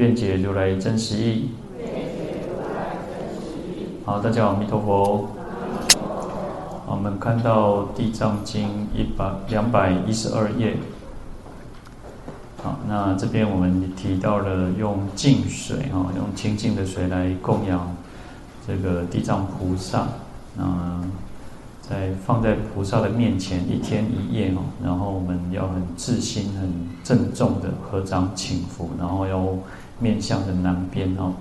愿解如来真实义。好，大家好，阿弥陀佛。我们看到《地藏经》一百两百一十二页。好，那这边我们提到了用净水啊，用清净的水来供养这个地藏菩萨。那在放在菩萨的面前一天一夜哦，然后我们要很自心、很郑重的合掌请福，然后要。面向的南边哦，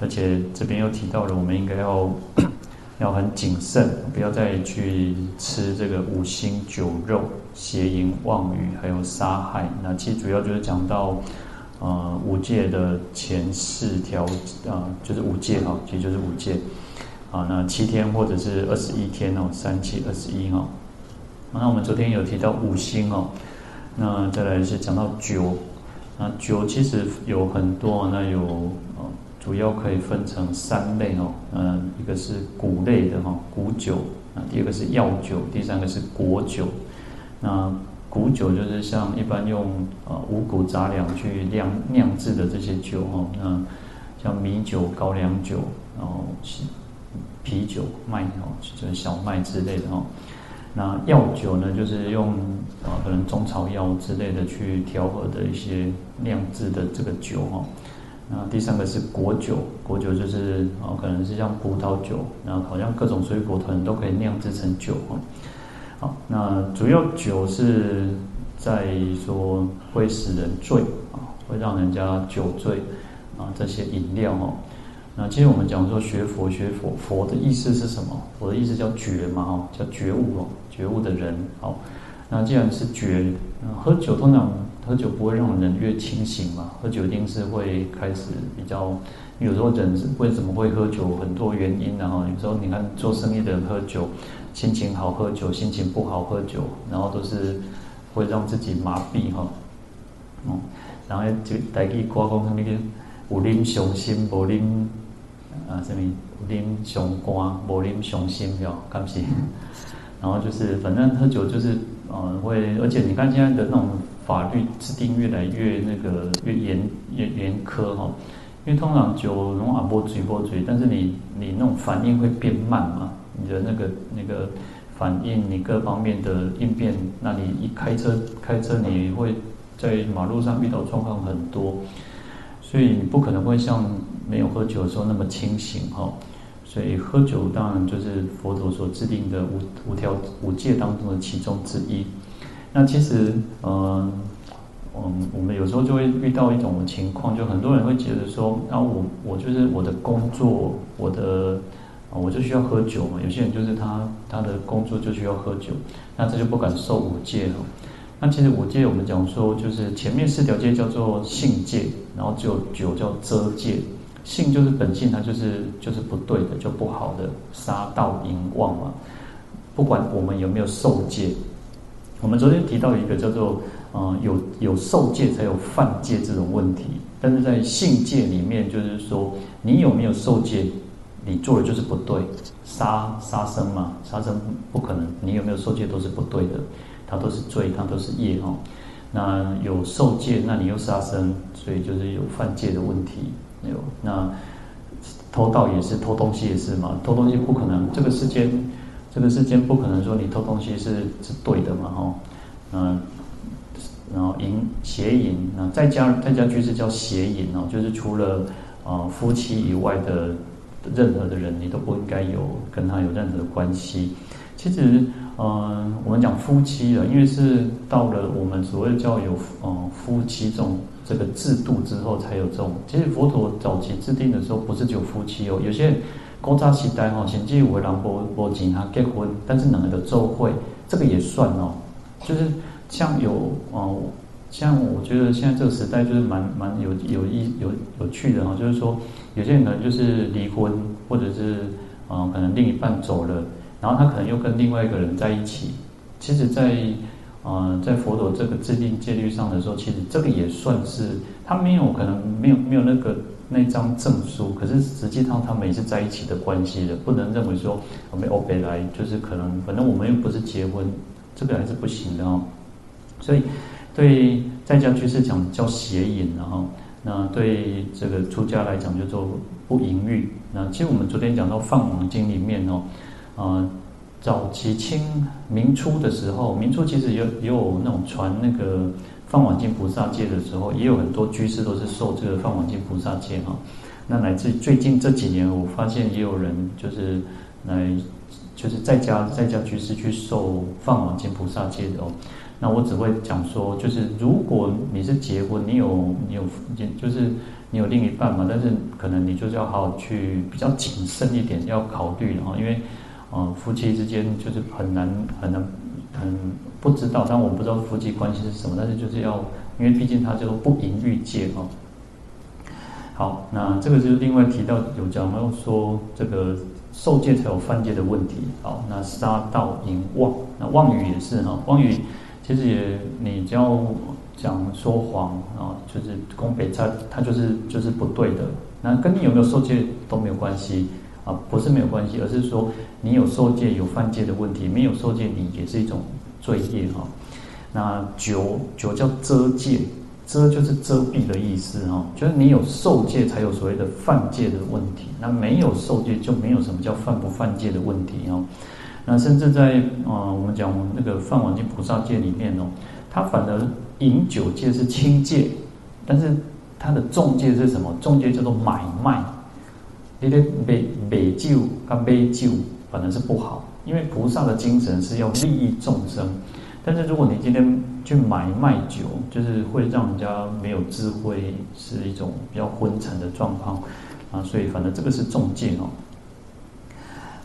而且这边又提到了，我们应该要 要很谨慎，不要再去吃这个五辛酒肉、邪淫妄语，还有杀害。那其实主要就是讲到呃五戒的前四条啊，就是五戒哈，其实就是五戒啊。那七天或者是二十一天哦，三七二十一哈。那我们昨天有提到五辛哦，那再来是讲到酒。那酒其实有很多，那有呃，主要可以分成三类哦，嗯，一个是谷类的哈，谷酒，啊，第二个是药酒，第三个是果酒。那谷酒就是像一般用呃五谷杂粮去酿酿制的这些酒哈，那像米酒、高粱酒，然后啤酒、麦哦，就是小麦之类的哈。那药酒呢，就是用啊，可能中草药之类的去调和的一些酿制的这个酒哈。那第三个是果酒，果酒就是啊，可能是像葡萄酒，然后好像各种水果可都可以酿制成酒哈。好，那主要酒是在说会使人醉啊，会让人家酒醉啊，这些饮料哈。那其实我们讲说学佛学佛，佛的意思是什么？佛的意思叫觉嘛，哦，叫觉悟哦，觉悟的人。好，那既然是觉，喝酒通常喝酒不会让人越清醒嘛，喝酒一定是会开始比较，有时候人为什么会喝酒？很多原因，然后有时候你看做生意的人喝酒，心情好喝酒，心情不好喝酒，然后都是会让自己麻痹哈。嗯，然后就带去刮风那个有啉伤心，无啉。啊，什么有啉上肝，无啉上心，哟，干是。然后就是，反正喝酒就是，呃，会，而且你看现在的那种法律制定越来越那个越严越严苛哈，因为通常酒容易啊波嘴波嘴，但是你你那种反应会变慢嘛，你的那个那个反应，你各方面的应变，那你一开车开车，你会在马路上遇到状况很多。所以你不可能会像没有喝酒的时候那么清醒哈，所以喝酒当然就是佛陀所制定的五五条五戒当中的其中之一。那其实，嗯，嗯，我们有时候就会遇到一种情况，就很多人会觉得说，啊，我我就是我的工作，我的啊，我就需要喝酒嘛。有些人就是他他的工作就需要喝酒，那这就不敢受五戒了。那其实五戒我们讲说，就是前面四条戒叫做性戒，然后只有酒叫遮戒。性就是本性，它就是就是不对的，就不好的，杀盗淫妄嘛。不管我们有没有受戒，我们昨天提到一个叫做，呃，有有受戒才有犯戒这种问题。但是在性戒里面，就是说你有没有受戒，你做的就是不对，杀杀生嘛，杀生不可能，你有没有受戒都是不对的。它都是罪，它都是业哦。那有受戒，那你又杀生，所以就是有犯戒的问题。有那偷盗也是，偷东西也是嘛。偷东西不可能，这个世间，这个世间不可能说你偷东西是是对的嘛，哈。嗯，然后淫邪淫，那在家在家居士叫邪淫哦，就是除了啊夫妻以外的任何的人，你都不应该有跟他有任何的关系。其实。嗯，我们讲夫妻了，因为是到了我们所谓叫有嗯夫妻这种这个制度之后，才有这种。其实佛陀早期制定的时候，不是只有夫妻哦，有些古早时代哈，甚至有的人无无钱哈结婚，但是两个的做会，这个也算哦。就是像有哦，像我觉得现在这个时代就是蛮蛮有有意有有趣的哈，就是说有些人可能就是离婚，或者是啊、呃、可能另一半走了，然后他可能又跟另外一个人在一起。其实，在、呃、啊在佛陀这个制定戒律上的时候，其实这个也算是他没有可能没有没有那个那张证书，可是实际上他们也是在一起的关系的，不能认为说我们欧北来就是可能反正我们又不是结婚，这个还是不行的哦。所以。对在家居士讲叫邪淫，然后那对这个出家来讲叫做不淫欲。那其实我们昨天讲到《梵网经》里面哦，呃，早期清明初的时候，明初其实也有也有那种传那个《放网经》菩萨戒的时候，也有很多居士都是受这个《放网经》菩萨戒哈。那乃至最近这几年，我发现也有人就是来就是在家在家居士去受《放网经》菩萨戒的哦。那我只会讲说，就是如果你是结婚，你有你有，就是你有另一半嘛，但是可能你就是要好好去比较谨慎一点，要考虑哈，因为，呃，夫妻之间就是很难很难很不知道，但我不知道夫妻关系是什么，但是就是要，因为毕竟他叫做不淫欲戒哈。好，那这个就是另外提到有讲到说这个受戒才有犯戒的问题。好，那杀盗淫妄，那妄语也是哈，妄语。其实也，你只要讲说谎啊，就是宫北他他就是就是不对的。那跟你有没有受戒都没有关系啊，不是没有关系，而是说你有受戒有犯戒的问题，没有受戒你也是一种罪业哈。那九九叫遮戒，遮就是遮蔽的意思哈，就是你有受戒才有所谓的犯戒的问题，那没有受戒就没有什么叫犯不犯戒的问题哦。那甚至在啊、我们讲那个《梵网经》菩萨戒里面哦，它反而饮酒戒是轻戒，但是它的重戒是什么？重戒叫做买卖。你的买买酒跟买酒反而是不好，因为菩萨的精神是要利益众生。但是如果你今天去买卖酒，就是会让人家没有智慧，是一种比较昏沉的状况啊。所以反正这个是重戒哦。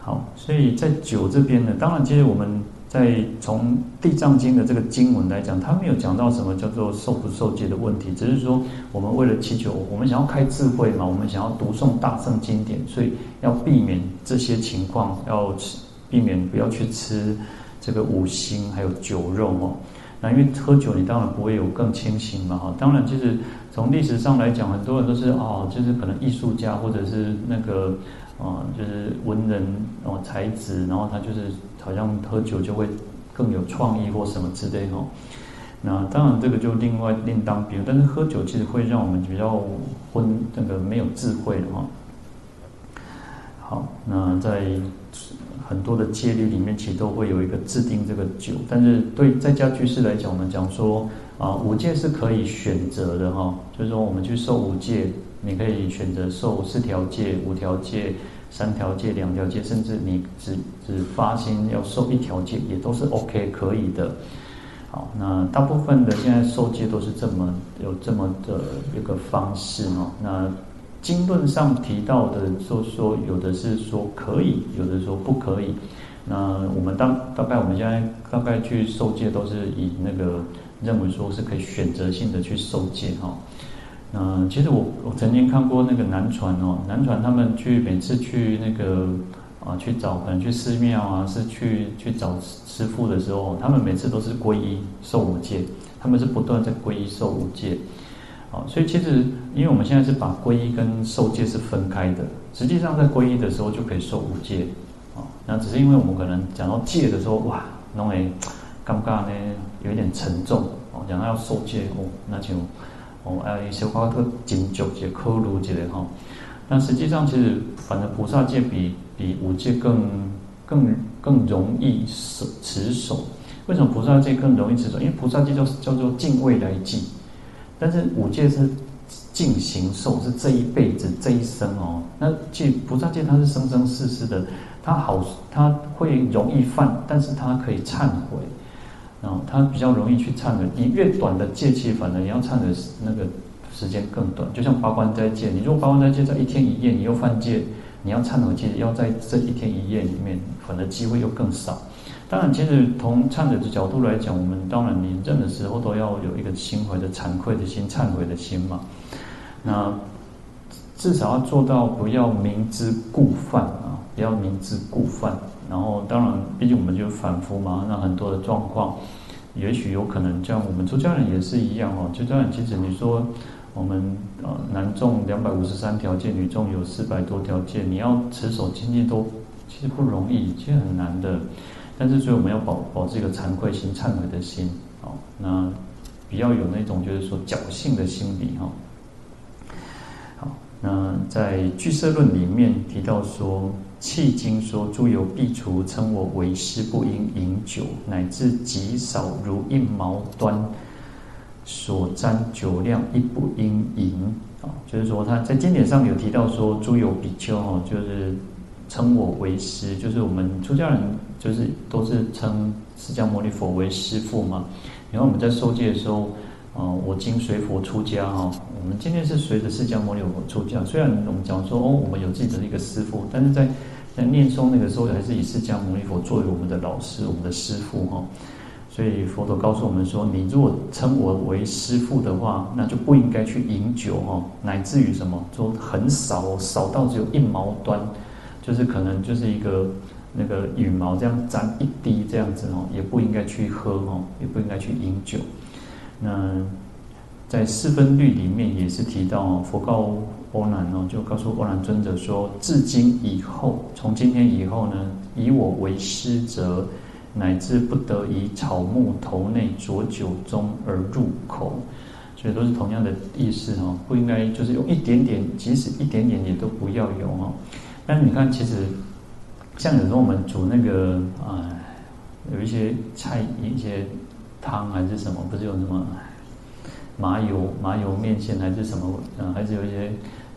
好，所以在酒这边呢，当然，其实我们在从《地藏经》的这个经文来讲，它没有讲到什么叫做受不受戒的问题，只是说我们为了祈求，我们想要开智慧嘛，我们想要读诵大乘经典，所以要避免这些情况，要避免不要去吃这个五辛还有酒肉哦。那因为喝酒，你当然不会有更清醒嘛哈。当然，其实从历史上来讲，很多人都是哦，就是可能艺术家或者是那个。啊，就是文人哦，才子，然后他就是好像喝酒就会更有创意或什么之类哦。那当然这个就另外另当别论，但是喝酒其实会让我们比较昏，那个没有智慧的哈。好，那在很多的戒律里面，其实都会有一个制定这个酒，但是对在家居士来讲，我们讲说啊，五戒是可以选择的哈，就是说我们去受五戒。你可以选择受四条戒、五条戒、三条戒、两条戒，甚至你只只发心要受一条戒，也都是 OK 可以的。好，那大部分的现在受戒都是这么有这么的一个方式哦。那经论上提到的，说说有的是说可以，有的说不可以。那我们当大概我们现在大概去受戒，都是以那个认为说是可以选择性的去受戒哈。嗯，其实我我曾经看过那个南传哦，南传他们去每次去那个啊去找可能去寺庙啊，是去去找师父的时候，他们每次都是皈依受五戒，他们是不断在皈依受五戒，啊，所以其实因为我们现在是把皈依跟受戒是分开的，实际上在皈依的时候就可以受五戒，啊，那只是因为我们可能讲到戒的时候，哇，弄诶尴尬呢，有一点沉重哦，讲到要受戒哦，那就。哦，哎，小花特紧纠结、刻录之类哈。但实际上，其实反正菩萨戒比比五戒更更更容易守持守。为什么菩萨戒更容易持守？因为菩萨戒叫叫做敬畏来际，但是五戒是尽行受，是这一辈子这一生哦。那戒菩萨戒它是生生世世的，它好，它会容易犯，但是它可以忏悔。然后他比较容易去忏悔，你越短的戒期，反而你要忏悔那个时间更短。就像八关斋戒，你如果八关斋戒在一天一夜，你又犯戒，你要忏悔，戒要在这一天一夜里面，反而机会又更少。当然，其实从忏悔的角度来讲，我们当然你任何时候都要有一个心怀的惭愧的心、忏悔的心嘛。那至少要做到不要明知故犯啊，不要明知故犯。然后，当然，毕竟我们就反复嘛，那很多的状况，也许有可能，像我们出家人也是一样哦。出家人其实你说我们呃男众两百五十三条戒，女众有四百多条戒，你要持守清净都其实不容易，其实很难的。但是，所以我们要保保持一个惭愧心、忏悔的心，哦，那比较有那种就是说侥幸的心理，哈。好，那在《俱舍论》里面提到说，契经说诸有必除称我为师，不应饮酒，乃至极少如一毛端，所沾酒量亦不应饮。啊，就是说他在经典上有提到说，诸有比丘，哦，就是。称我为师，就是我们出家人，就是都是称释迦牟尼佛为师父嘛。然后我们在受戒的时候，呃，我今随佛出家哈。我们今天是随着释迦牟尼佛出家，虽然我们讲说哦，我们有自己的一个师父，但是在在念诵那个时候，还是以释迦牟尼佛作为我们的老师，我们的师父哈。所以佛陀告诉我们说，你如果称我为师父的话，那就不应该去饮酒哈，乃至于什么，说很少，少到只有一毛端。就是可能就是一个那个羽毛这样沾一滴这样子哦，也不应该去喝哦，也不应该去饮酒。那在四分律里面也是提到，佛告阿难哦，就告诉阿难尊者说：至今以后，从今天以后呢，以我为师者，乃至不得以草木头内浊酒中而入口。所以都是同样的意思哦，不应该就是用一点点，即使一点点也都不要有哦。但是你看，其实像有时候我们煮那个啊、有一些菜，一些汤还是什么，不是有什么麻油、麻油面线还是什么，嗯、还是有一些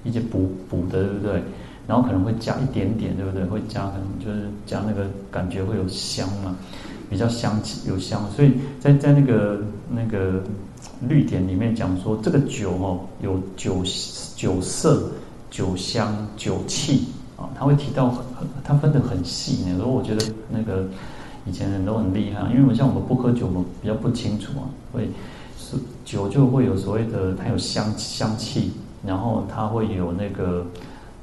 一些补补的，对不对？然后可能会加一点点，对不对？会加，可能就是加那个感觉会有香嘛，比较香气有香。所以在在那个那个律典里面讲说，这个酒哦，有酒酒色、酒香、酒气。啊，他会提到很很，他分得很细呢。所以我觉得那个以前人都很厉害，因为我像我们不喝酒，我们比较不清楚啊。会是酒就会有所谓的，它有香香气，然后它会有那个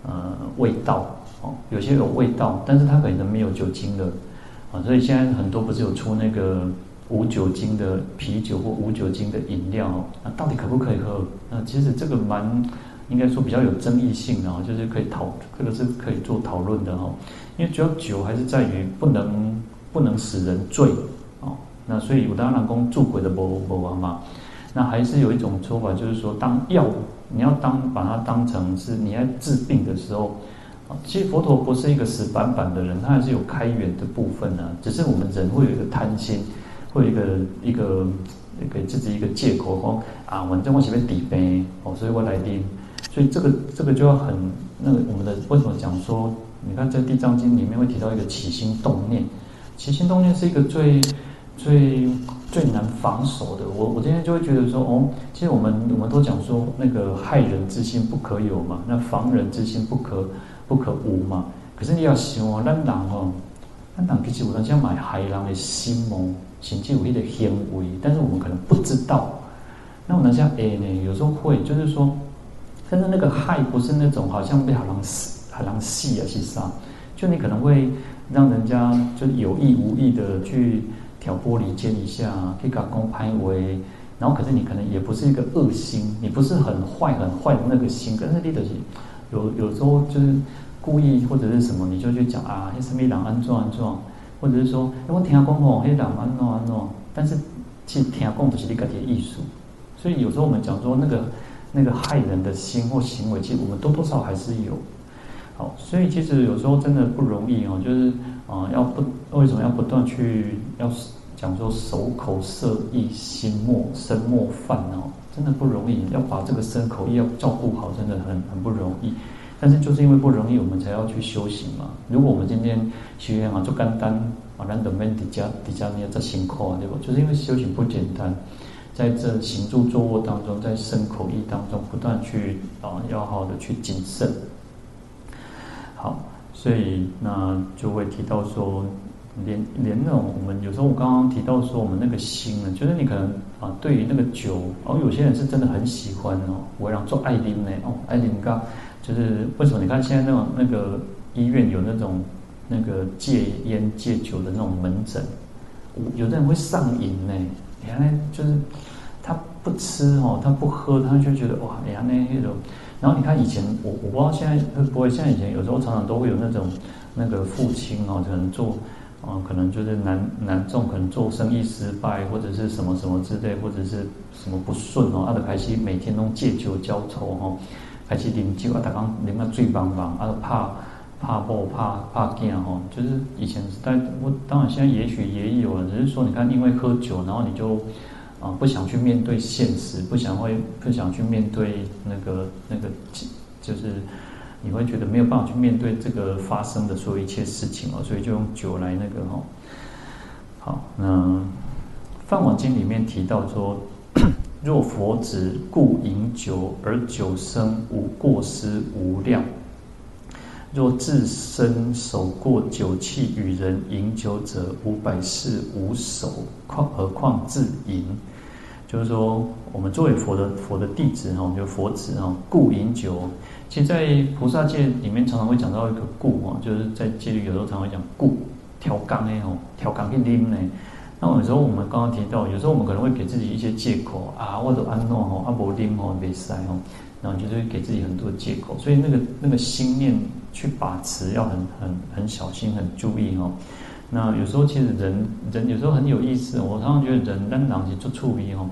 呃味道哦，有些有味道，但是它可能没有酒精的啊。所以现在很多不是有出那个无酒精的啤酒或无酒精的饮料，那到底可不可以喝？那其实这个蛮。应该说比较有争议性的哦，就是可以讨这个是可以做讨论的哈。因为主要酒还是在于不能不能使人醉哦。那所以有的人讲住鬼的波波王嘛。那还是有一种说法，就是说当药，你要当把它当成是你要治病的时候啊。其实佛陀不是一个死板板的人，他还是有开源的部分呢。只是我们人会有一个贪心，会有一个一个给自己一个借口说啊，我正我前面底杯哦，所以我来滴。所以这个这个就要很那个我们的为什么讲说？你看在《地藏经》里面会提到一个起心动念，起心动念是一个最最最难防守的。我我今天就会觉得说，哦，其实我们我们都讲说那个害人之心不可有嘛，那防人之心不可不可无嘛。可是你要想哦，咱人哦，咱人其实有人想买害人的心哦，甚至有一点行为，但是我们可能不知道。那我们像 A 呢，有时候会就是说。但是那个害不是那种好像被海狼死海狼戏啊其实啊，就你可能会让人家就有意无意的去挑拨离间一下，可以搞公拍为，然后可是你可能也不是一个恶心，你不是很坏很坏的那个心，可是你的有有时候就是故意或者是什么，你就去讲啊，那什么狼安装安装，或者是说，哎我听讲哦，那狼安装安装，但是其实听讲不是你个体艺术，所以有时候我们讲说那个。那个害人的心或行为，其实我们多多少少还是有。所以其实有时候真的不容易哦，就是啊、要不为什么要不断去要讲说守口摄意心莫身莫犯哦，真的不容易，要把这个身口意要照顾好，真的很很不容易。但是就是因为不容易，我们才要去修行嘛。如果我们今天学员啊，就简单啊，难得们底下底下你要在辛苦啊，对吧？就是因为修行不简单。在这行住坐卧当中，在身口意当中不断去啊，要好的去谨慎。好，所以那就会提到说，连连那种我们有时候我刚刚提到说我们那个心呢，就是你可能啊对于那个酒，哦有些人是真的很喜欢哦，我让做爱琳呢哦爱琳刚，就是为什么你看现在那种那个医院有那种那个戒烟戒酒的那种门诊，有的人会上瘾呢，原来就是他不吃哦，他不喝，他就觉得哇，原来那那种，然后你看以前我我不知道现在会不会，现在以前有时候常常都会有那种那个父亲哦，可能做。啊，可能就是男男众可能做生意失败，或者是什么什么之类，或者是什么不顺哦，啊，就开始每天都借酒浇愁哈，开始饮酒啊，他刚啉到醉茫茫，啊，怕怕不怕怕惊哈，就是以前时代，我当然现在也许也有了，只是说你看，因为喝酒，然后你就啊不想去面对现实，不想会不想去面对那个那个就是。你会觉得没有办法去面对这个发生的所有一切事情哦，所以就用酒来那个哈。好，那《梵网经》里面提到说：若佛子故饮酒，而酒生无过失无量；若自身守过酒器，与人饮酒者无百事无守，况何况自饮？就是说，我们作为佛的佛的弟子哈，就佛子哈，故饮酒。其实，在菩萨戒里面，常常会讲到一个故啊，就是在戒律有时候常常会讲故调缸哎吼，调缸去啉呢。那有时候我们刚刚提到，有时候我们可能会给自己一些借口啊，或者安诺吼，阿伯啉吼没塞吼，然后就是给自己很多借口。所以那个那个心念去把持要很很很小心，很注意哦。那有时候其实人人有时候很有意思，我常常觉得人咱人是做处理吼，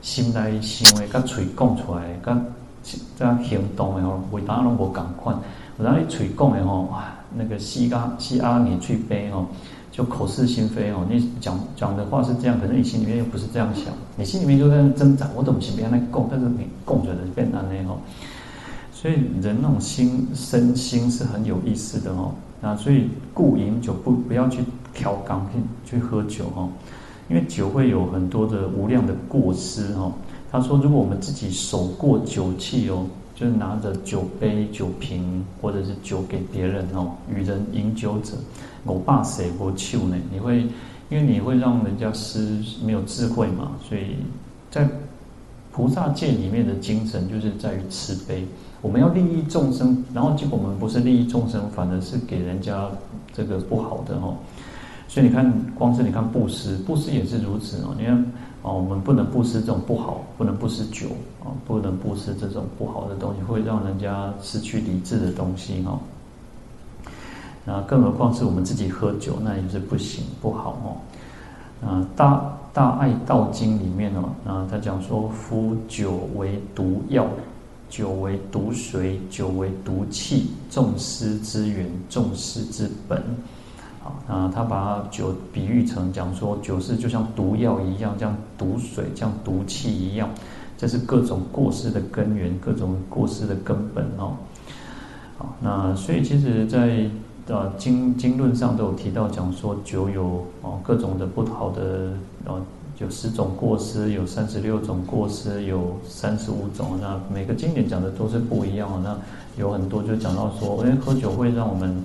心来行为跟嘴讲出来跟。这样行动的吼，为大家拢无共款。我让你嘴讲的吼，哇，那个西阿西阿你去背吼，就口是心非哦。你讲讲的话是这样，可是你心里面又不是这样想，你心里面就在那挣扎。我怎么是别人来供，但是你供着的变难的吼。所以人那种心身心是很有意思的哦。那所以故饮酒不不要去调缸去去喝酒哦，因为酒会有很多的无量的过失哦。他说：“如果我们自己手过酒器哦，就是拿着酒杯、酒瓶，或者是酒给别人哦，与人饮酒者，我怕谁不求呢？你会，因为你会让人家失没有智慧嘛。所以在菩萨戒里面的精神，就是在于慈悲。我们要利益众生，然后结果我们不是利益众生，反而是给人家这个不好的哦。所以你看，光是你看布施，布施也是如此哦。你看。”哦，我们不能布施这种不好，不能布施酒啊，不能布施这种不好的东西，会让人家失去理智的东西哈。那更何况是我们自己喝酒，那也是不行，不好哦。啊，《大大爱道经》里面哦，啊，他讲说：“夫酒为毒药，酒为毒水，酒为毒气，众失之源，众失之本。”啊，那他把酒比喻成讲说，酒是就像毒药一样，像毒水，像毒气一样，这是各种过失的根源，各种过失的根本哦。好，那所以其实在，呃经经论上都有提到，讲说酒有哦各种的不好的哦，有十种过失，有三十六种过失，有三十五种。那每个经典讲的都是不一样。那有很多就讲到说，因为喝酒会让我们。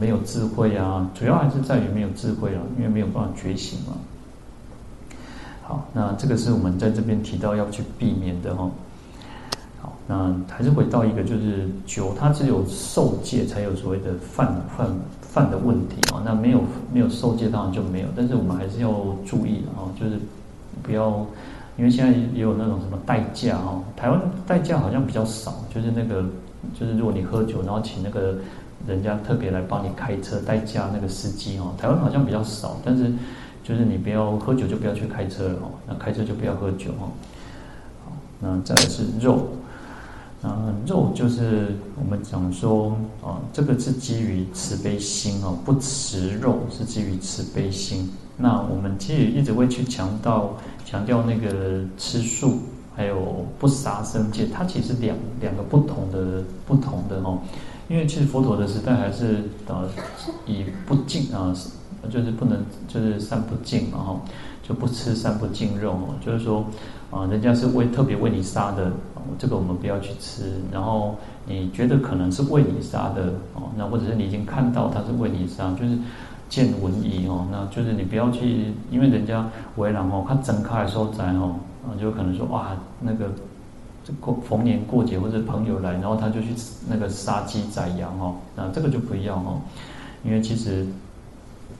没有智慧啊，主要还是在于没有智慧了，因为没有办法觉醒嘛。好，那这个是我们在这边提到要去避免的哦。好，那还是回到一个，就是酒，它只有受戒才有所谓的犯犯犯的问题啊。那没有没有受戒，当然就没有。但是我们还是要注意啊，就是不要，因为现在也有那种什么代驾哦，台湾代驾好像比较少，就是那个就是如果你喝酒，然后请那个。人家特别来帮你开车代驾那个司机哦，台湾好像比较少，但是就是你不要喝酒就不要去开车了哦，那开车就不要喝酒哦。好，那再来是肉，那肉就是我们讲说啊，这个是基于慈悲心哦，不吃肉是基于慈悲心。那我们其实一直会去强调强调那个吃素，还有不杀生戒，它其实两两个不同的不同的哦。因为其实佛陀的时代还是呃以不净啊，就是不能就是三不净嘛哈，就不吃三不净肉哦，就是说啊，人家是为特别为你杀的，这个我们不要去吃。然后你觉得可能是为你杀的哦，那或者是你已经看到他是为你杀，就是见闻疑哦，那就是你不要去，因为人家为难哦，他整开的时候在哦，就可能说哇，那个过逢年过节或者朋友来，然后他就去那个杀鸡宰羊哦，那这个就不一样哦，因为其实，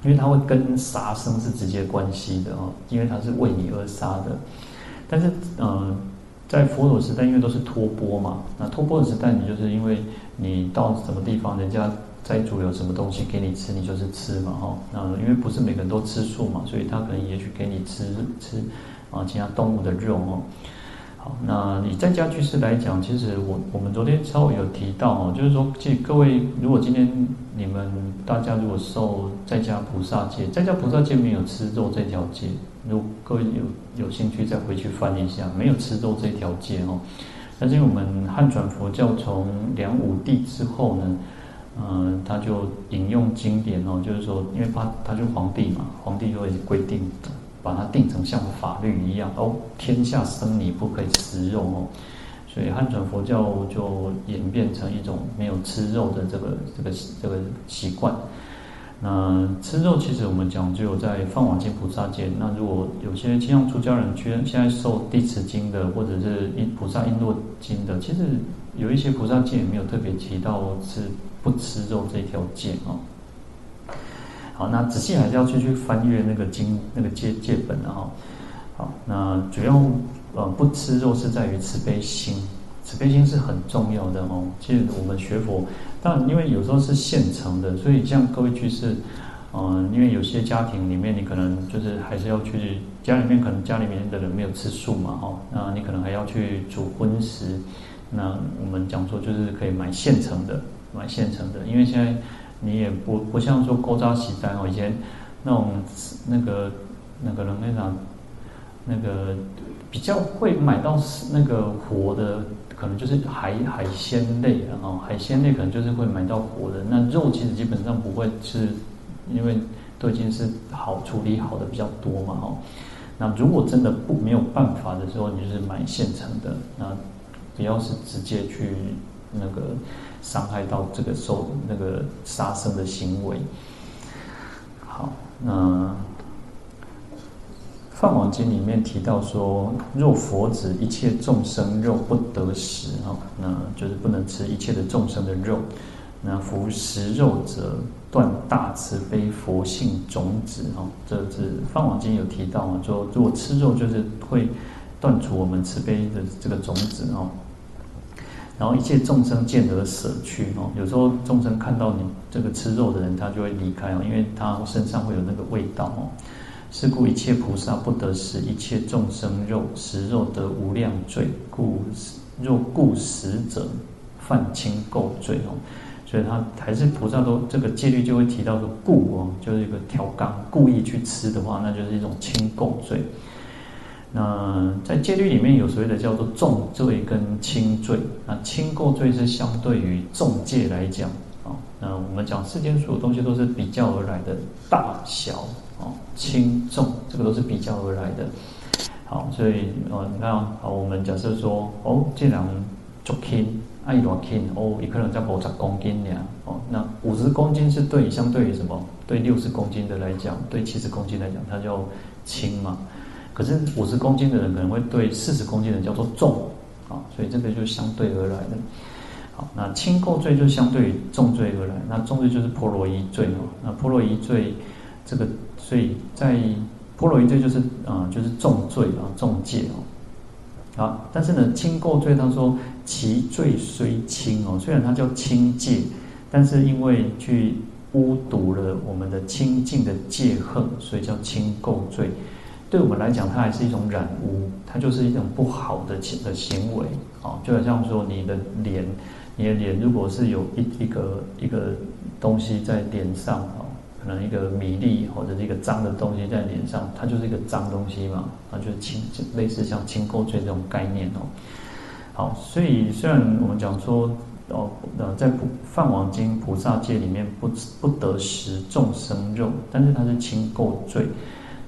因为他会跟杀生是直接关系的哦，因为他是为你而杀的，但是嗯。呃在佛陀时代，因为都是托钵嘛，那托钵的时代，你就是因为你到什么地方，人家在主有什么东西给你吃，你就是吃嘛，哈。那因为不是每个人都吃素嘛，所以他可能也许给你吃吃啊其他动物的肉哦。那你在家居士来讲，其实我我们昨天稍微有提到哦，就是说，其实各位如果今天你们大家如果受在家菩萨戒，在家菩萨戒没有吃肉这条戒。如各位有有兴趣，再回去翻一下，没有吃肉这条戒哦。但是因为我们汉传佛教从梁武帝之后呢，嗯、他就引用经典哦，就是说，因为他他就皇帝嘛，皇帝就会规定，把它定成像法律一样哦，天下生你不可以吃肉哦，所以汉传佛教就演变成一种没有吃肉的这个这个这个习惯。那吃肉其实我们讲究在《梵网经》菩萨戒。那如果有些像出家人去现在受《地持经》的，或者是《印菩萨瓔珞经》的，其实有一些菩萨戒也没有特别提到是不吃肉这条戒啊。好，那仔细还是要去去翻阅那个经那个戒戒本的哈。好，那主要呃不吃肉是在于慈悲心。慈悲心是很重要的哦。其实我们学佛，但因为有时候是现成的，所以像各位居士，嗯，因为有些家庭里面，你可能就是还是要去家里面，可能家里面的人没有吃素嘛，哈，那你可能还要去煮荤食。那我们讲说就是可以买现成的，买现成的，因为现在你也不不像说勾扎洗单哦，以前那种那个那个人那种那个比较会买到那个活的。可能就是海海鲜类的哦，海鲜类可能就是会买到活的。那肉其实基本上不会吃，因为都已经是好处理好的比较多嘛哦。那如果真的不没有办法的时候，你就是买现成的。那不要是直接去那个伤害到这个受那个杀生的行为。好，那。《梵网经》里面提到说：“若佛子一切众生肉不得食，哈，那就是不能吃一切的众生的肉。那服食肉者，断大慈悲佛性种子，哈，这是《梵网经》有提到啊，说如果吃肉就是会断除我们慈悲的这个种子，哈。然后一切众生见而舍去，哦，有时候众生看到你这个吃肉的人，他就会离开哦，因为他身上会有那个味道，哦。”是故一切菩萨不得食一切众生肉，食肉得无量罪，故若故食者犯轻垢罪哦。所以他还是菩萨都这个戒律就会提到说故哦，就是一个调缸，故意去吃的话，那就是一种轻垢罪。那在戒律里面有所谓的叫做重罪跟轻罪，那轻垢罪是相对于重戒来讲啊。那我们讲世间所有东西都是比较而来的大小。哦，轻重这个都是比较而来的。好，所以哦，你看好，我们假设说，哦，这两足轻，爱多轻，哦，一个人在五十公斤呀，哦，那五十公斤是对相对于什么？对六十公斤的来讲，对七十公斤来讲，它叫轻嘛。可是五十公斤的人可能会对四十公斤的人叫做重，啊，所以这个就相对而来的。好，那轻垢罪就相对于重罪而来，那重罪就是婆罗夷罪哦，那婆罗夷罪这个。所以在婆罗夷罪就是啊、就是重罪啊，重戒哦。好，但是呢，轻垢罪他说其罪虽轻哦，虽然它叫轻戒，但是因为去污渎了我们的清净的戒恨，所以叫轻垢罪。对我们来讲，它还是一种染污，它就是一种不好的的行为啊。就好像说你的脸，你的脸如果是有一一个一个东西在脸上啊。可能一个米粒或者是一个脏的东西在脸上，它就是一个脏东西嘛，它就是轻，就类似像轻垢罪这种概念哦。好，所以虽然我们讲说哦，呃，在《梵王经》菩萨戒里面不不得食众生肉，但是它是轻垢罪，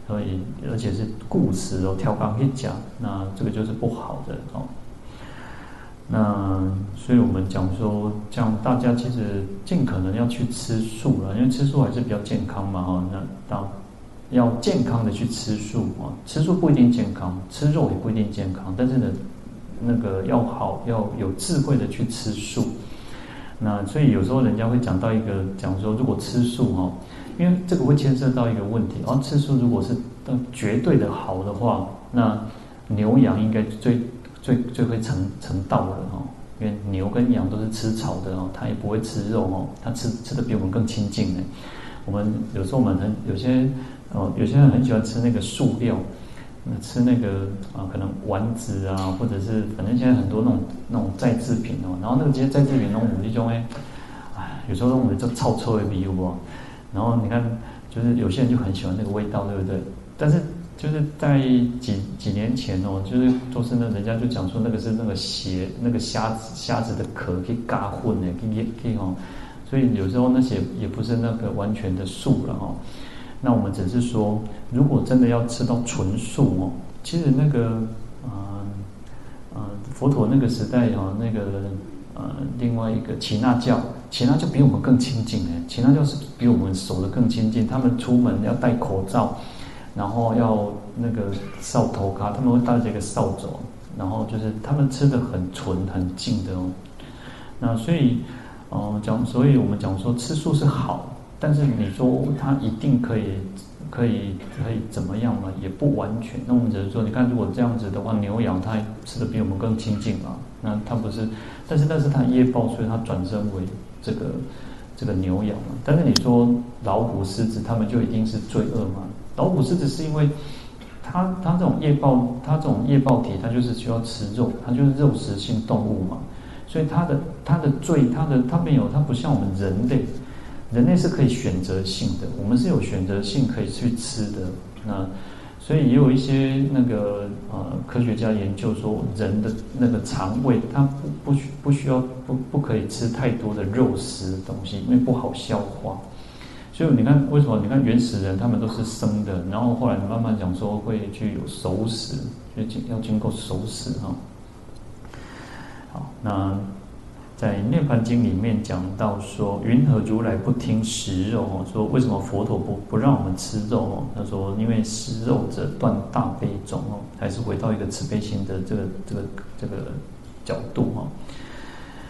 所以而且是故食哦，调缸一讲，那这个就是不好的哦。那所以我们讲说，这样大家其实尽可能要去吃素了，因为吃素还是比较健康嘛哈。那到要健康的去吃素啊，吃素不一定健康，吃肉也不一定健康，但是呢，那个要好要有智慧的去吃素。那所以有时候人家会讲到一个讲说，如果吃素哈，因为这个会牵涉到一个问题，然后吃素如果是绝对的好的话，那牛羊应该最。最最会成成道的哦，因为牛跟羊都是吃草的哦，它也不会吃肉哦，它吃吃的比我们更清净呢。我们有时候我们很有些哦，有些人很喜欢吃那个素料，吃那个啊，可能丸子啊，或者是反正现在很多那种那种再制品哦，然后那个这些再制品那种那种哎，哎，有时候我们就臭臭的比如哦，然后你看就是有些人就很喜欢那个味道，对不对？但是。就是在几几年前哦，就是都是那人家就讲说那个是那个鞋那个虾子虾子的壳可以嘎混的，可以可以哦，所以有时候那些也不是那个完全的素了哦。那我们只是说，如果真的要吃到纯素哦，其实那个嗯嗯佛陀那个时代哦，那个呃另外一个耆那教，耆那教比我们更清净哎，耆那教是比我们守得更清净，他们出门要戴口罩。然后要那个扫头卡，他们会带这个扫帚，然后就是他们吃的很纯很净的哦。那所以，哦讲，所以我们讲说吃素是好，但是你说它一定可以可以可以怎么样嘛？也不完全。那我们只是说，你看如果这样子的话，牛羊它吃的比我们更清净嘛？那它不是？但是但是它业报，所以它转生为这个这个牛羊嘛。但是你说老虎狮子，他们就一定是罪恶吗？老虎狮子是因为它它这种业报，它这种业报体，它就是需要吃肉，它就是肉食性动物嘛，所以它的它的罪，它的它没有，它不像我们人类，人类是可以选择性的，我们是有选择性可以去吃的。那所以也有一些那个呃科学家研究说，人的那个肠胃，它不不需不需要不不可以吃太多的肉食东西，因为不好消化。所以你看，为什么你看原始人他们都是生的，然后后来慢慢讲说会去有熟食，就经要经过熟食哈。好，那在《涅槃经》里面讲到说，云何如来不听食肉？哦，说为什么佛陀不不让我们吃肉？他说因为食肉者断大悲种哦，还是回到一个慈悲心的这个这个这个角度哈。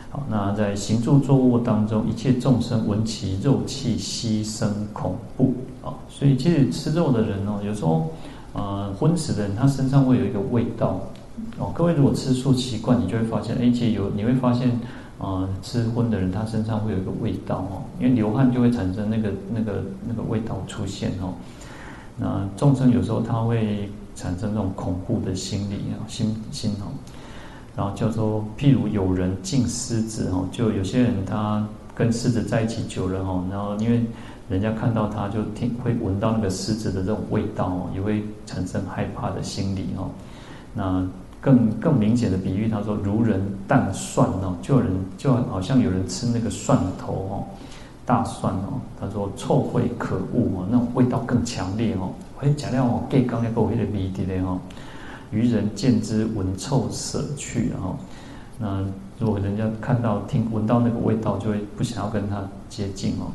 好，那在行住坐卧当中，一切众生闻其肉气，悉生恐怖啊！所以其实吃肉的人哦，有时候，呃，荤食的人他身上会有一个味道哦。各位如果吃素习惯，你就会发现，而且有你会发现，呃，吃荤的人他身上会有一个味道哦，因为流汗就会产生那个那个那个味道出现哦。那众生有时候他会产生那种恐怖的心理啊，心心哦。然后叫做，譬如有人敬狮子哦，就有些人他跟狮子在一起久了哦，然后因为人家看到他就听会闻到那个狮子的这种味道哦，也会产生害怕的心理哦。那更更明显的比喻，他说如人啖蒜哦，就有人就好像有人吃那个蒜头哦，大蒜哦，他说臭秽可恶哦，那种味道更强烈哦。会讲到哦，盖刚那个味的味的嘞哈。愚人见之闻臭舍去，哦，那如果人家看到听闻到那个味道，就会不想要跟他接近哦。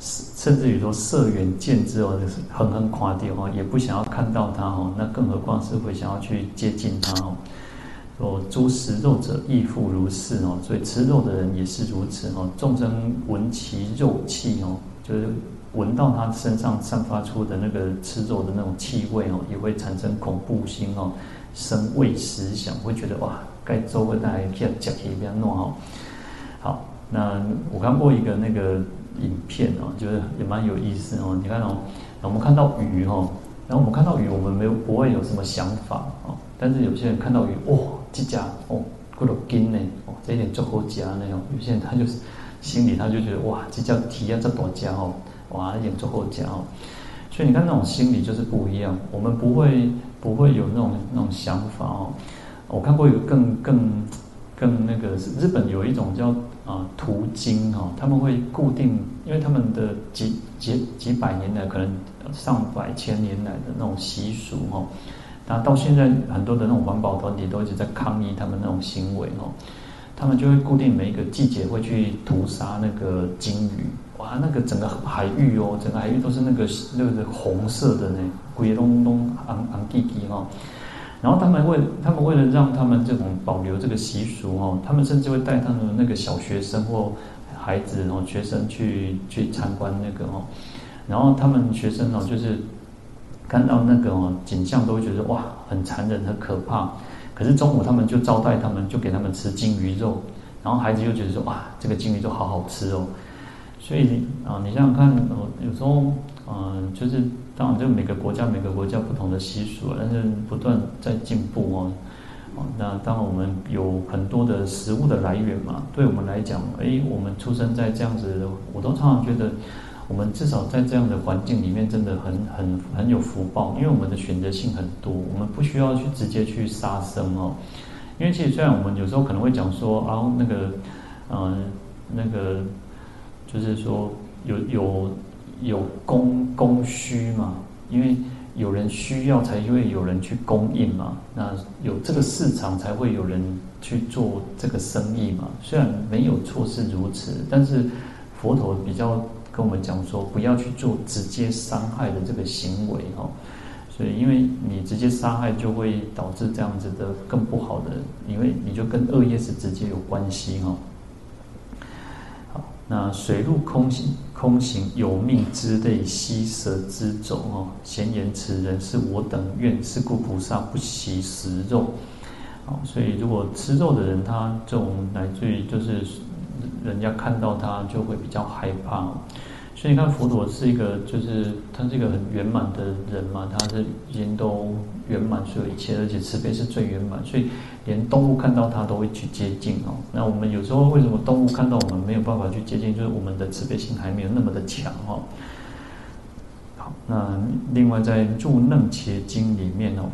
甚至于说色缘见之哦，就是横横夸掉哦，也不想要看到他哦。那更何况是会想要去接近他哦。说诸食肉者亦复如是哦，所以吃肉的人也是如此哦。众生闻其肉气哦，就是。闻到他身上散发出的那个吃肉的那种气味哦，也会产生恐怖心哦，生畏食想，会觉得哇，该周围大家比较讲起比较弄哦。好，那我看过一个那个影片哦，就是也蛮有意思哦。你看哦，我们看到鱼哦，然后我们看到鱼，我们没有不会有什么想法哦，但是有些人看到鱼，哇、这家哦，过了筋呢，哦，这一点做好夹那种，有些人他就是心里他就觉得哇，这叫体验这多家哦。哇，演做后讲哦，所以你看那种心理就是不一样。我们不会不会有那种那种想法哦。我看过有更更更那个，日本有一种叫啊屠经哈，他们会固定，因为他们的几几几百年来，可能上百千年来的那种习俗哈，那到现在很多的那种环保团体都一直在抗议他们那种行为哦，他们就会固定每一个季节会去屠杀那个鲸鱼，哇，那个整个海域哦，整个海域都是那个那个红色的呢，鬼隆隆、昂昂滴滴哈。然后他们为他们为了让他们这种保留这个习俗哦，他们甚至会带他们那个小学生或孩子然后学生去去参观那个哦，然后他们学生哦就是看到那个哦景象都会觉得哇很残忍很可怕，可是中午他们就招待他们就给他们吃鲸鱼肉，然后孩子就觉得说哇这个鲸鱼肉好好吃哦，所以啊你想想看哦有时候嗯就是。当然，就每个国家每个国家不同的习俗，但是不断在进步哦。那当然我们有很多的食物的来源嘛，对我们来讲，哎，我们出生在这样子，我都常常觉得，我们至少在这样的环境里面，真的很很很有福报，因为我们的选择性很多，我们不需要去直接去杀生哦。因为其实虽然我们有时候可能会讲说啊，那个，嗯，那个，就是说有有。有供供需嘛？因为有人需要，才会有人去供应嘛。那有这个市场，才会有人去做这个生意嘛。虽然没有错是如此，但是佛陀比较跟我们讲说，不要去做直接伤害的这个行为哦。所以，因为你直接杀害，就会导致这样子的更不好的，因为你就跟恶业是直接有关系哈。那水陆空行。空行有命之类，吸蛇之种哦。闲言此人是我等愿，是故菩萨不惜食肉。哦，所以如果吃肉的人，他这种来自于就是人家看到他就会比较害怕。所以你看佛陀是一个，就是他是一个很圆满的人嘛，他是已经都圆满所有一切，而且慈悲是最圆满，所以连动物看到它都会去接近哦。那我们有时候为什么动物看到我们没有办法去接近？就是我们的慈悲心还没有那么的强哦。好，那另外在《入楞伽经》里面哦，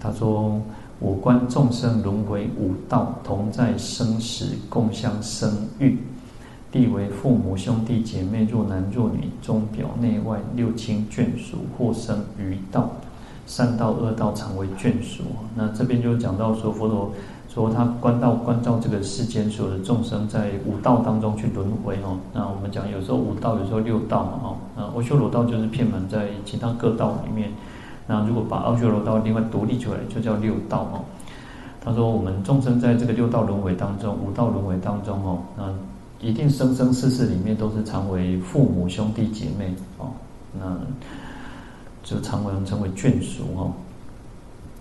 他说：“我观众生轮回五道，同在生死，共相生育。”地为父母兄弟姐妹，若男若女，中表内外六亲眷属，或生于道，善道恶道常为眷属。那这边就讲到说，佛陀说他观到观照这个世间所有的众生在五道当中去轮回哦。那我们讲有时候五道，有时候六道嘛哦。那阿修罗道就是偏门在其他各道里面。那如果把阿修罗道另外独立出来，就叫六道哦。他说我们众生在这个六道轮回当中，五道轮回当中哦，那。一定生生世世里面都是常为父母兄弟姐妹哦，那就常为人称为眷属哦。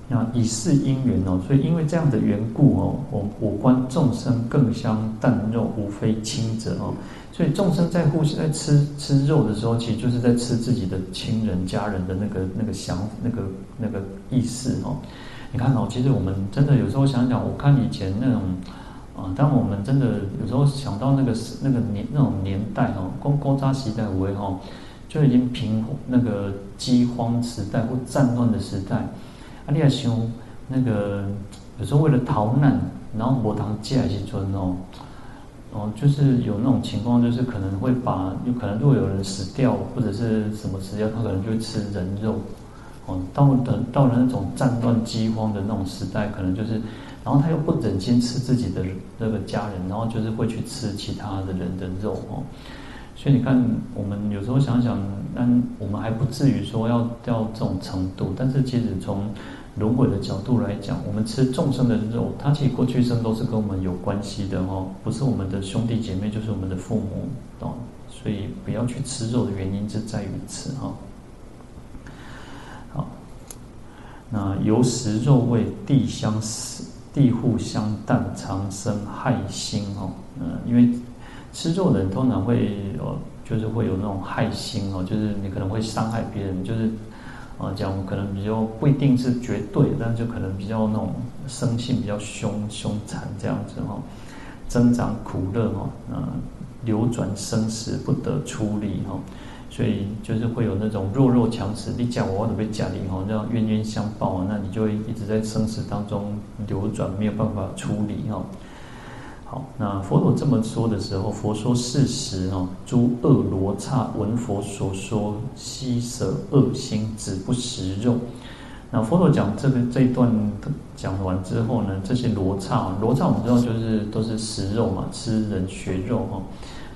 那以是因缘哦，所以因为这样的缘故哦，我我观众生更相啖肉，无非亲者哦。所以众生在互相在吃吃肉的时候，其实就是在吃自己的亲人家人的那个那个想那个那个意思哦。你看哦，其实我们真的有时候想想，我看以前那种。啊，当我们真的有时候想到那个那个年那种年代哦，高高扎时代为哦，就已经贫那个饥荒时代或战乱的时代，啊，你还想那个有时候为了逃难，然后磨糖借去存哦，哦，就是有那种情况，就是可能会把有可能如果有人死掉或者是什么死掉，他可能就会吃人肉，哦，到等到了那种战乱饥荒的那种时代，可能就是。然后他又不忍心吃自己的那个家人，然后就是会去吃其他的人的肉哦。所以你看，我们有时候想想，那我们还不至于说要到这种程度。但是其实从轮回的角度来讲，我们吃众生的肉，它其实过去生都是跟我们有关系的哦，不是我们的兄弟姐妹，就是我们的父母哦。所以不要去吃肉的原因就在于此哈。好，那由食肉味，地相思。地互相淡，长生害心哦。嗯，因为吃肉的人通常会有，就是会有那种害心哦，就是你可能会伤害别人，就是啊，讲可能比较不一定是绝对，但就可能比较那种生性比较凶凶残这样子哈，增长苦乐哈，嗯，流转生死不得出离哈。所以就是会有那种弱肉强食，你讲我，我都被讲你哈，这样冤冤相报，那你就会一直在生死当中流转，没有办法处理哈。好，那佛陀这么说的时候，佛说事实哦，诸恶罗刹闻佛所说，悉舍恶心，止不食肉。那佛陀讲这个这一段讲完之后呢，这些罗刹，罗刹我们知道就是都是食肉嘛，吃人血肉哈。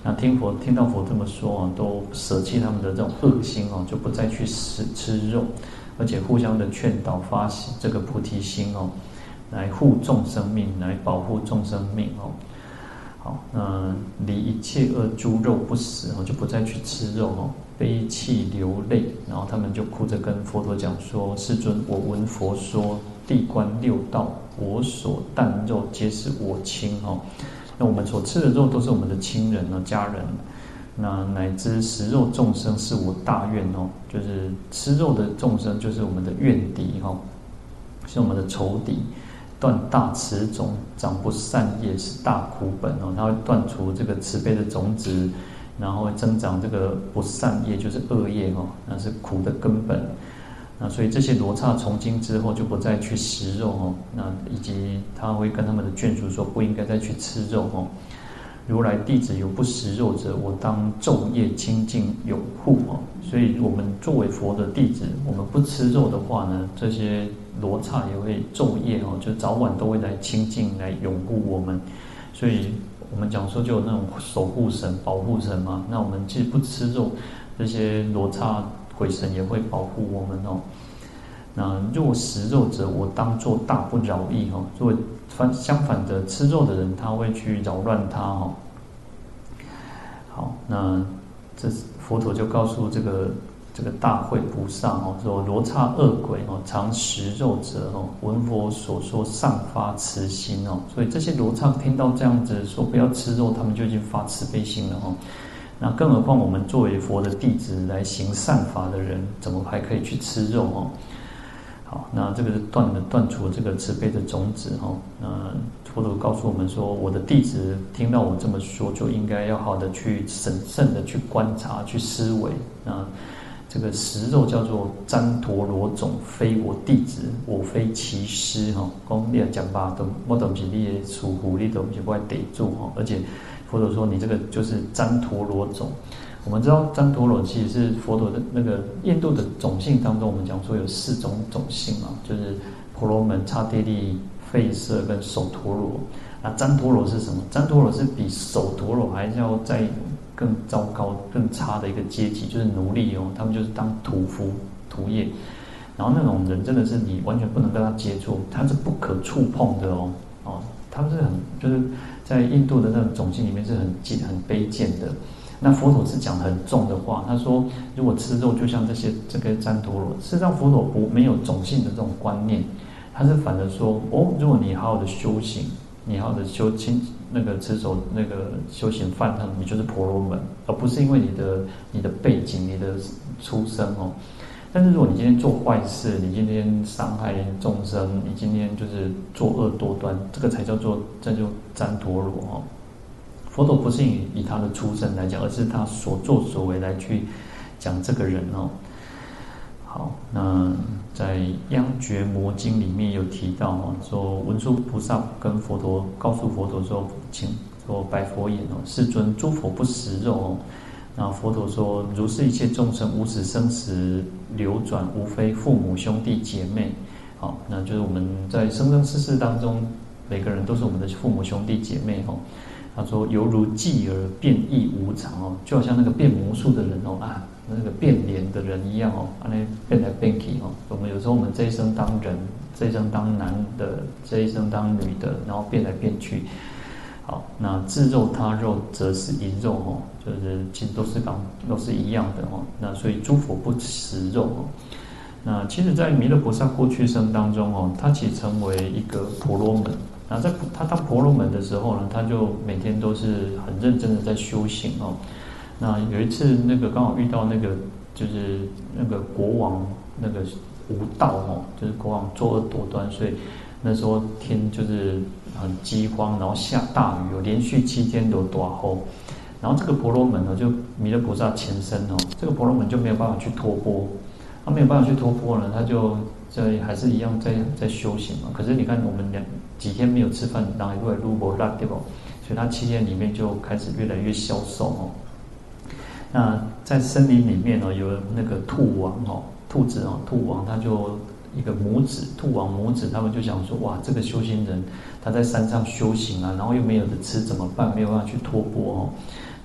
那听佛听到佛这么说啊，都舍弃他们的这种恶心哦，就不再去吃吃肉，而且互相的劝导发这个菩提心哦，来护众生命，来保护众生命哦。好，那离一切恶诸肉不食哦，就不再去吃肉哦，悲泣流泪，然后他们就哭着跟佛陀讲说：“世尊，我闻佛说，地观六道，我所啖肉皆是我亲哦。”那我们所吃的肉都是我们的亲人呢，家人，那乃至食肉众生是我大怨哦，就是吃肉的众生就是我们的怨敌哈，是我们的仇敌，断大慈种，长不善业是大苦本哦，它会断除这个慈悲的种子，然后增长这个不善业，就是恶业哦，那是苦的根本。那所以这些罗刹从今之后就不再去食肉哦，那以及他会跟他们的眷属说不应该再去吃肉哦。如来弟子有不食肉者，我当昼夜清净有护哦。所以我们作为佛的弟子，我们不吃肉的话呢，这些罗刹也会昼夜哦，就早晚都会来清净来拥护我们。所以我们讲说就有那种守护神、保护神嘛。那我们其实不吃肉，这些罗刹。鬼神也会保护我们哦。那若食肉者，我当作大不饶意哦。作为反相反的，吃肉的人，他会去扰乱他哦。好，那这佛陀就告诉这个这个大会菩萨哦，说罗刹恶鬼哦，常食肉者哦，闻佛所说，上发慈心哦。所以这些罗刹听到这样子说不要吃肉，他们就已经发慈悲心了哦。那更何况我们作为佛的弟子来行善法的人，怎么还可以去吃肉哦？好，那这个是断了断除这个慈悲的种子哦。那佛陀告诉我们说，我的弟子听到我这么说，就应该要好的去审慎的去观察、去思维。那这个食肉叫做旃陀罗种，非我弟子，我非其师哈。讲你要讲吧，都我都不是你的属户，你都不是我得住哈，而且。佛陀说：“你这个就是旃陀罗种。我们知道旃陀罗其实是佛陀的那个印度的种姓当中，我们讲说有四种种姓嘛，就是婆罗门、刹帝利、吠舍跟首陀罗。那旃陀罗是什么？旃陀罗是比首陀罗还要再更糟糕、更差的一个阶级，就是奴隶哦。他们就是当屠夫、屠业。然后那种人真的是你完全不能跟他接触，他是不可触碰的哦。哦，他们是很就是。”在印度的那种种姓里面是很贱、很卑贱的。那佛陀是讲很重的话，他说：如果吃肉，就像这些这个旃陀罗。事实上，佛陀不没有种姓的这种观念，他是反的说：哦，如果你好好的修行，你好好的修清那个持守那个修行梵行，你就是婆罗门，而不是因为你的你的背景、你的出生哦。但是如果你今天做坏事，你今天伤害众生，你今天就是作恶多端，这个才叫做这就旃陀罗哦。佛陀不是以以他的出身来讲，而是他所作所为来去讲这个人哦。好，那在《央觉摩经》里面有提到哦，说文殊菩萨跟佛陀告诉佛陀说，请说白佛言哦，世尊，诸佛不食肉哦。那佛陀说：“如是一切众生无始生死流转，无非父母兄弟姐妹。好，那就是我们在生生世世当中，每个人都是我们的父母兄弟姐妹哦。”他说：“犹如继而变异无常哦，就好像那个变魔术的人哦啊，那个变脸的人一样哦，啊那变来变去哦。我们有时候我们这一生当人，这一生当男的，这一生当女的，然后变来变去。”好，那自肉他肉则是一肉哦，就是其实都是刚都是一样的哦。那所以诸佛不食肉哦。那其实，在弥勒菩萨过去生当中哦，他其实成为一个婆罗门。那在他当婆罗门的时候呢，他就每天都是很认真的在修行哦。那有一次，那个刚好遇到那个就是那个国王那个无道哦，就是国王作恶多端，所以。那时候天就是很饥荒，然后下大雨，有连续七天都大雨。然后这个婆罗门呢，就弥勒菩萨前身哦，这个婆罗门就没有办法去托钵，他没有办法去托钵呢，他就在还是一样在在修行嘛。可是你看，我们两几天没有吃饭，然后一路路不拉对不？所以他七天里面就开始越来越消瘦哦。那在森林里面呢，有那个兔王哦，兔子哦，兔王他就。一个母子兔王母子，他们就想说，哇，这个修行人他在山上修行啊，然后又没有的吃怎么办？没有办法去托钵哦。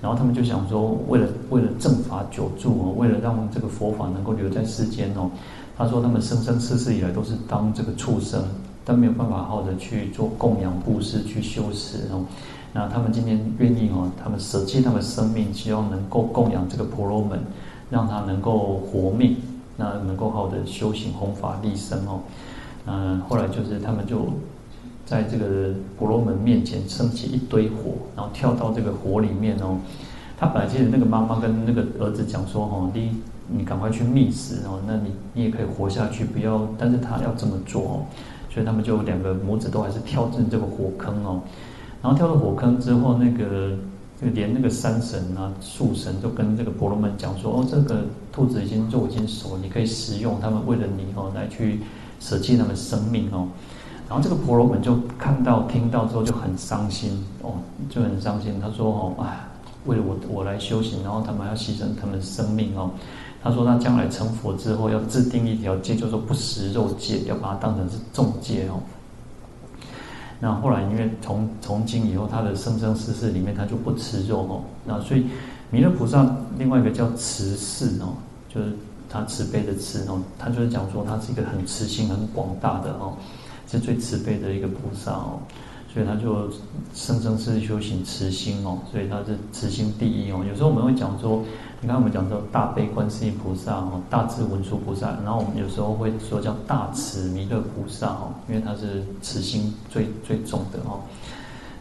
然后他们就想说，为了为了正法久住哦，为了让这个佛法能够留在世间哦，他说他们生生世世以来都是当这个畜生，但没有办法好的去做供养布施去修持哦。那他们今天愿意哦，他们舍弃他们生命，希望能够供养这个婆罗门，让他能够活命，那能够好的修行弘法利生哦。嗯，后来就是他们就。在这个婆罗门面前升起一堆火，然后跳到这个火里面哦。他本来记得那个妈妈跟那个儿子讲说：“哦，你你赶快去觅食哦，那你你也可以活下去，不要。”但是他要这么做哦，所以他们就两个母子都还是跳进这个火坑哦。然后跳到火坑之后，那个就连那个山神啊、树神都跟这个婆罗门讲说：“哦，这个兔子已经肉已经熟，你可以食用。他们为了你哦，来去舍弃他们生命哦。”然后这个婆罗门就看到、听到之后就很伤心哦，就很伤心。他说：“哦，哎，为了我我来修行，然后他们要牺牲他们生命哦。”他说：“他将来成佛之后，要制定一条戒，就是说不食肉戒，要把它当成是重戒哦。”那后来因为从从今以后，他的生生世世里面他就不吃肉哦。那所以弥勒菩萨另外一个叫慈氏哦，就是他慈悲的慈哦，他就是讲说他是一个很慈心很广大的哦。是最慈悲的一个菩萨哦，所以他就生生世世修行慈心哦，所以他是慈心第一哦。有时候我们会讲说，你看我们讲说大悲观世音菩萨哦，大智文殊菩萨，然后我们有时候会说叫大慈弥勒菩萨哦，因为他是慈心最最重的哦。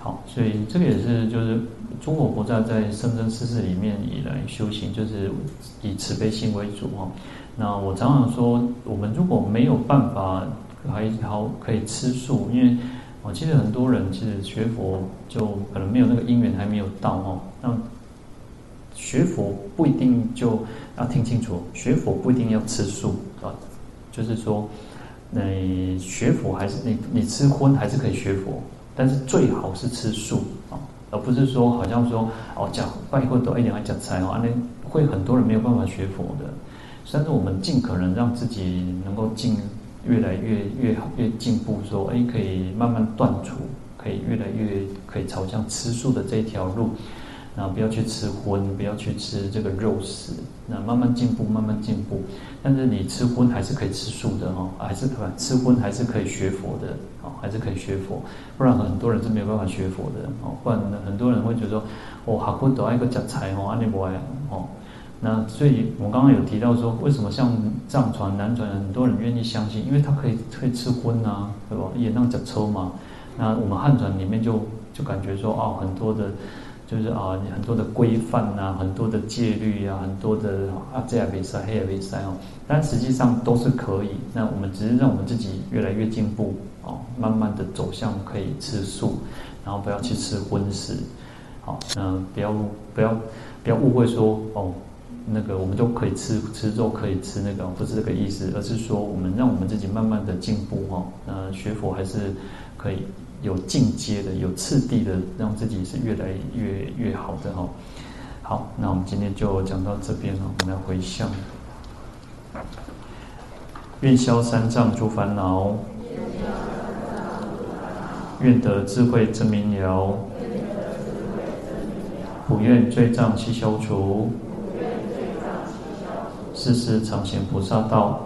好，所以这个也是就是中国佛菩萨在生生世世里面以来修行，就是以慈悲心为主哦。那我常常说，我们如果没有办法。还好可以吃素，因为我记得很多人其实学佛就可能没有那个因缘还没有到哦。那学佛不一定就要听清楚，学佛不一定要吃素啊，就是说，你学佛还是你你吃荤还是可以学佛，但是最好是吃素啊，而不是说好像说哦讲拜佛都一定要讲菜哦，那会很多人没有办法学佛的。但是我们尽可能让自己能够尽。越来越越好，越进步。说，哎，可以慢慢断除，可以越来越可以朝向吃素的这一条路。然后不要去吃荤，不要去吃这个肉食。那慢慢进步，慢慢进步。但是你吃荤还是可以吃素的哦，还是可吃荤还是可以学佛的哦，还是可以学佛。不然很多人是没有办法学佛的哦。不然很多人会觉得说，哦，好苦都爱个食菜哦，安尼不爱哦。那所以，我刚刚有提到说，为什么像藏传、南传很多人愿意相信？因为他可以可以吃荤啊，对吧？也能讲抽嘛。那我们汉传里面就就感觉说，哦，很多的，就是啊，很多的规范啊，很多的戒律啊，很多的啊，这也比赛，那也比赛哦。但实际上都是可以。那我们只是让我们自己越来越进步哦，慢慢的走向可以吃素，然后不要去吃荤食。好，嗯，不要不要不要误会说哦。那个我们都可以吃吃肉，可以吃那个，不是这个意思，而是说我们让我们自己慢慢的进步哈。那学佛还是可以有进阶的，有次第的，让自己是越来越越好的哈。好，那我们今天就讲到这边了，我们来回向，愿消三障诸烦恼，愿得智慧真明了，普愿罪障悉消除。世世常行菩萨道，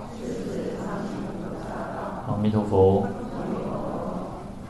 阿弥陀佛。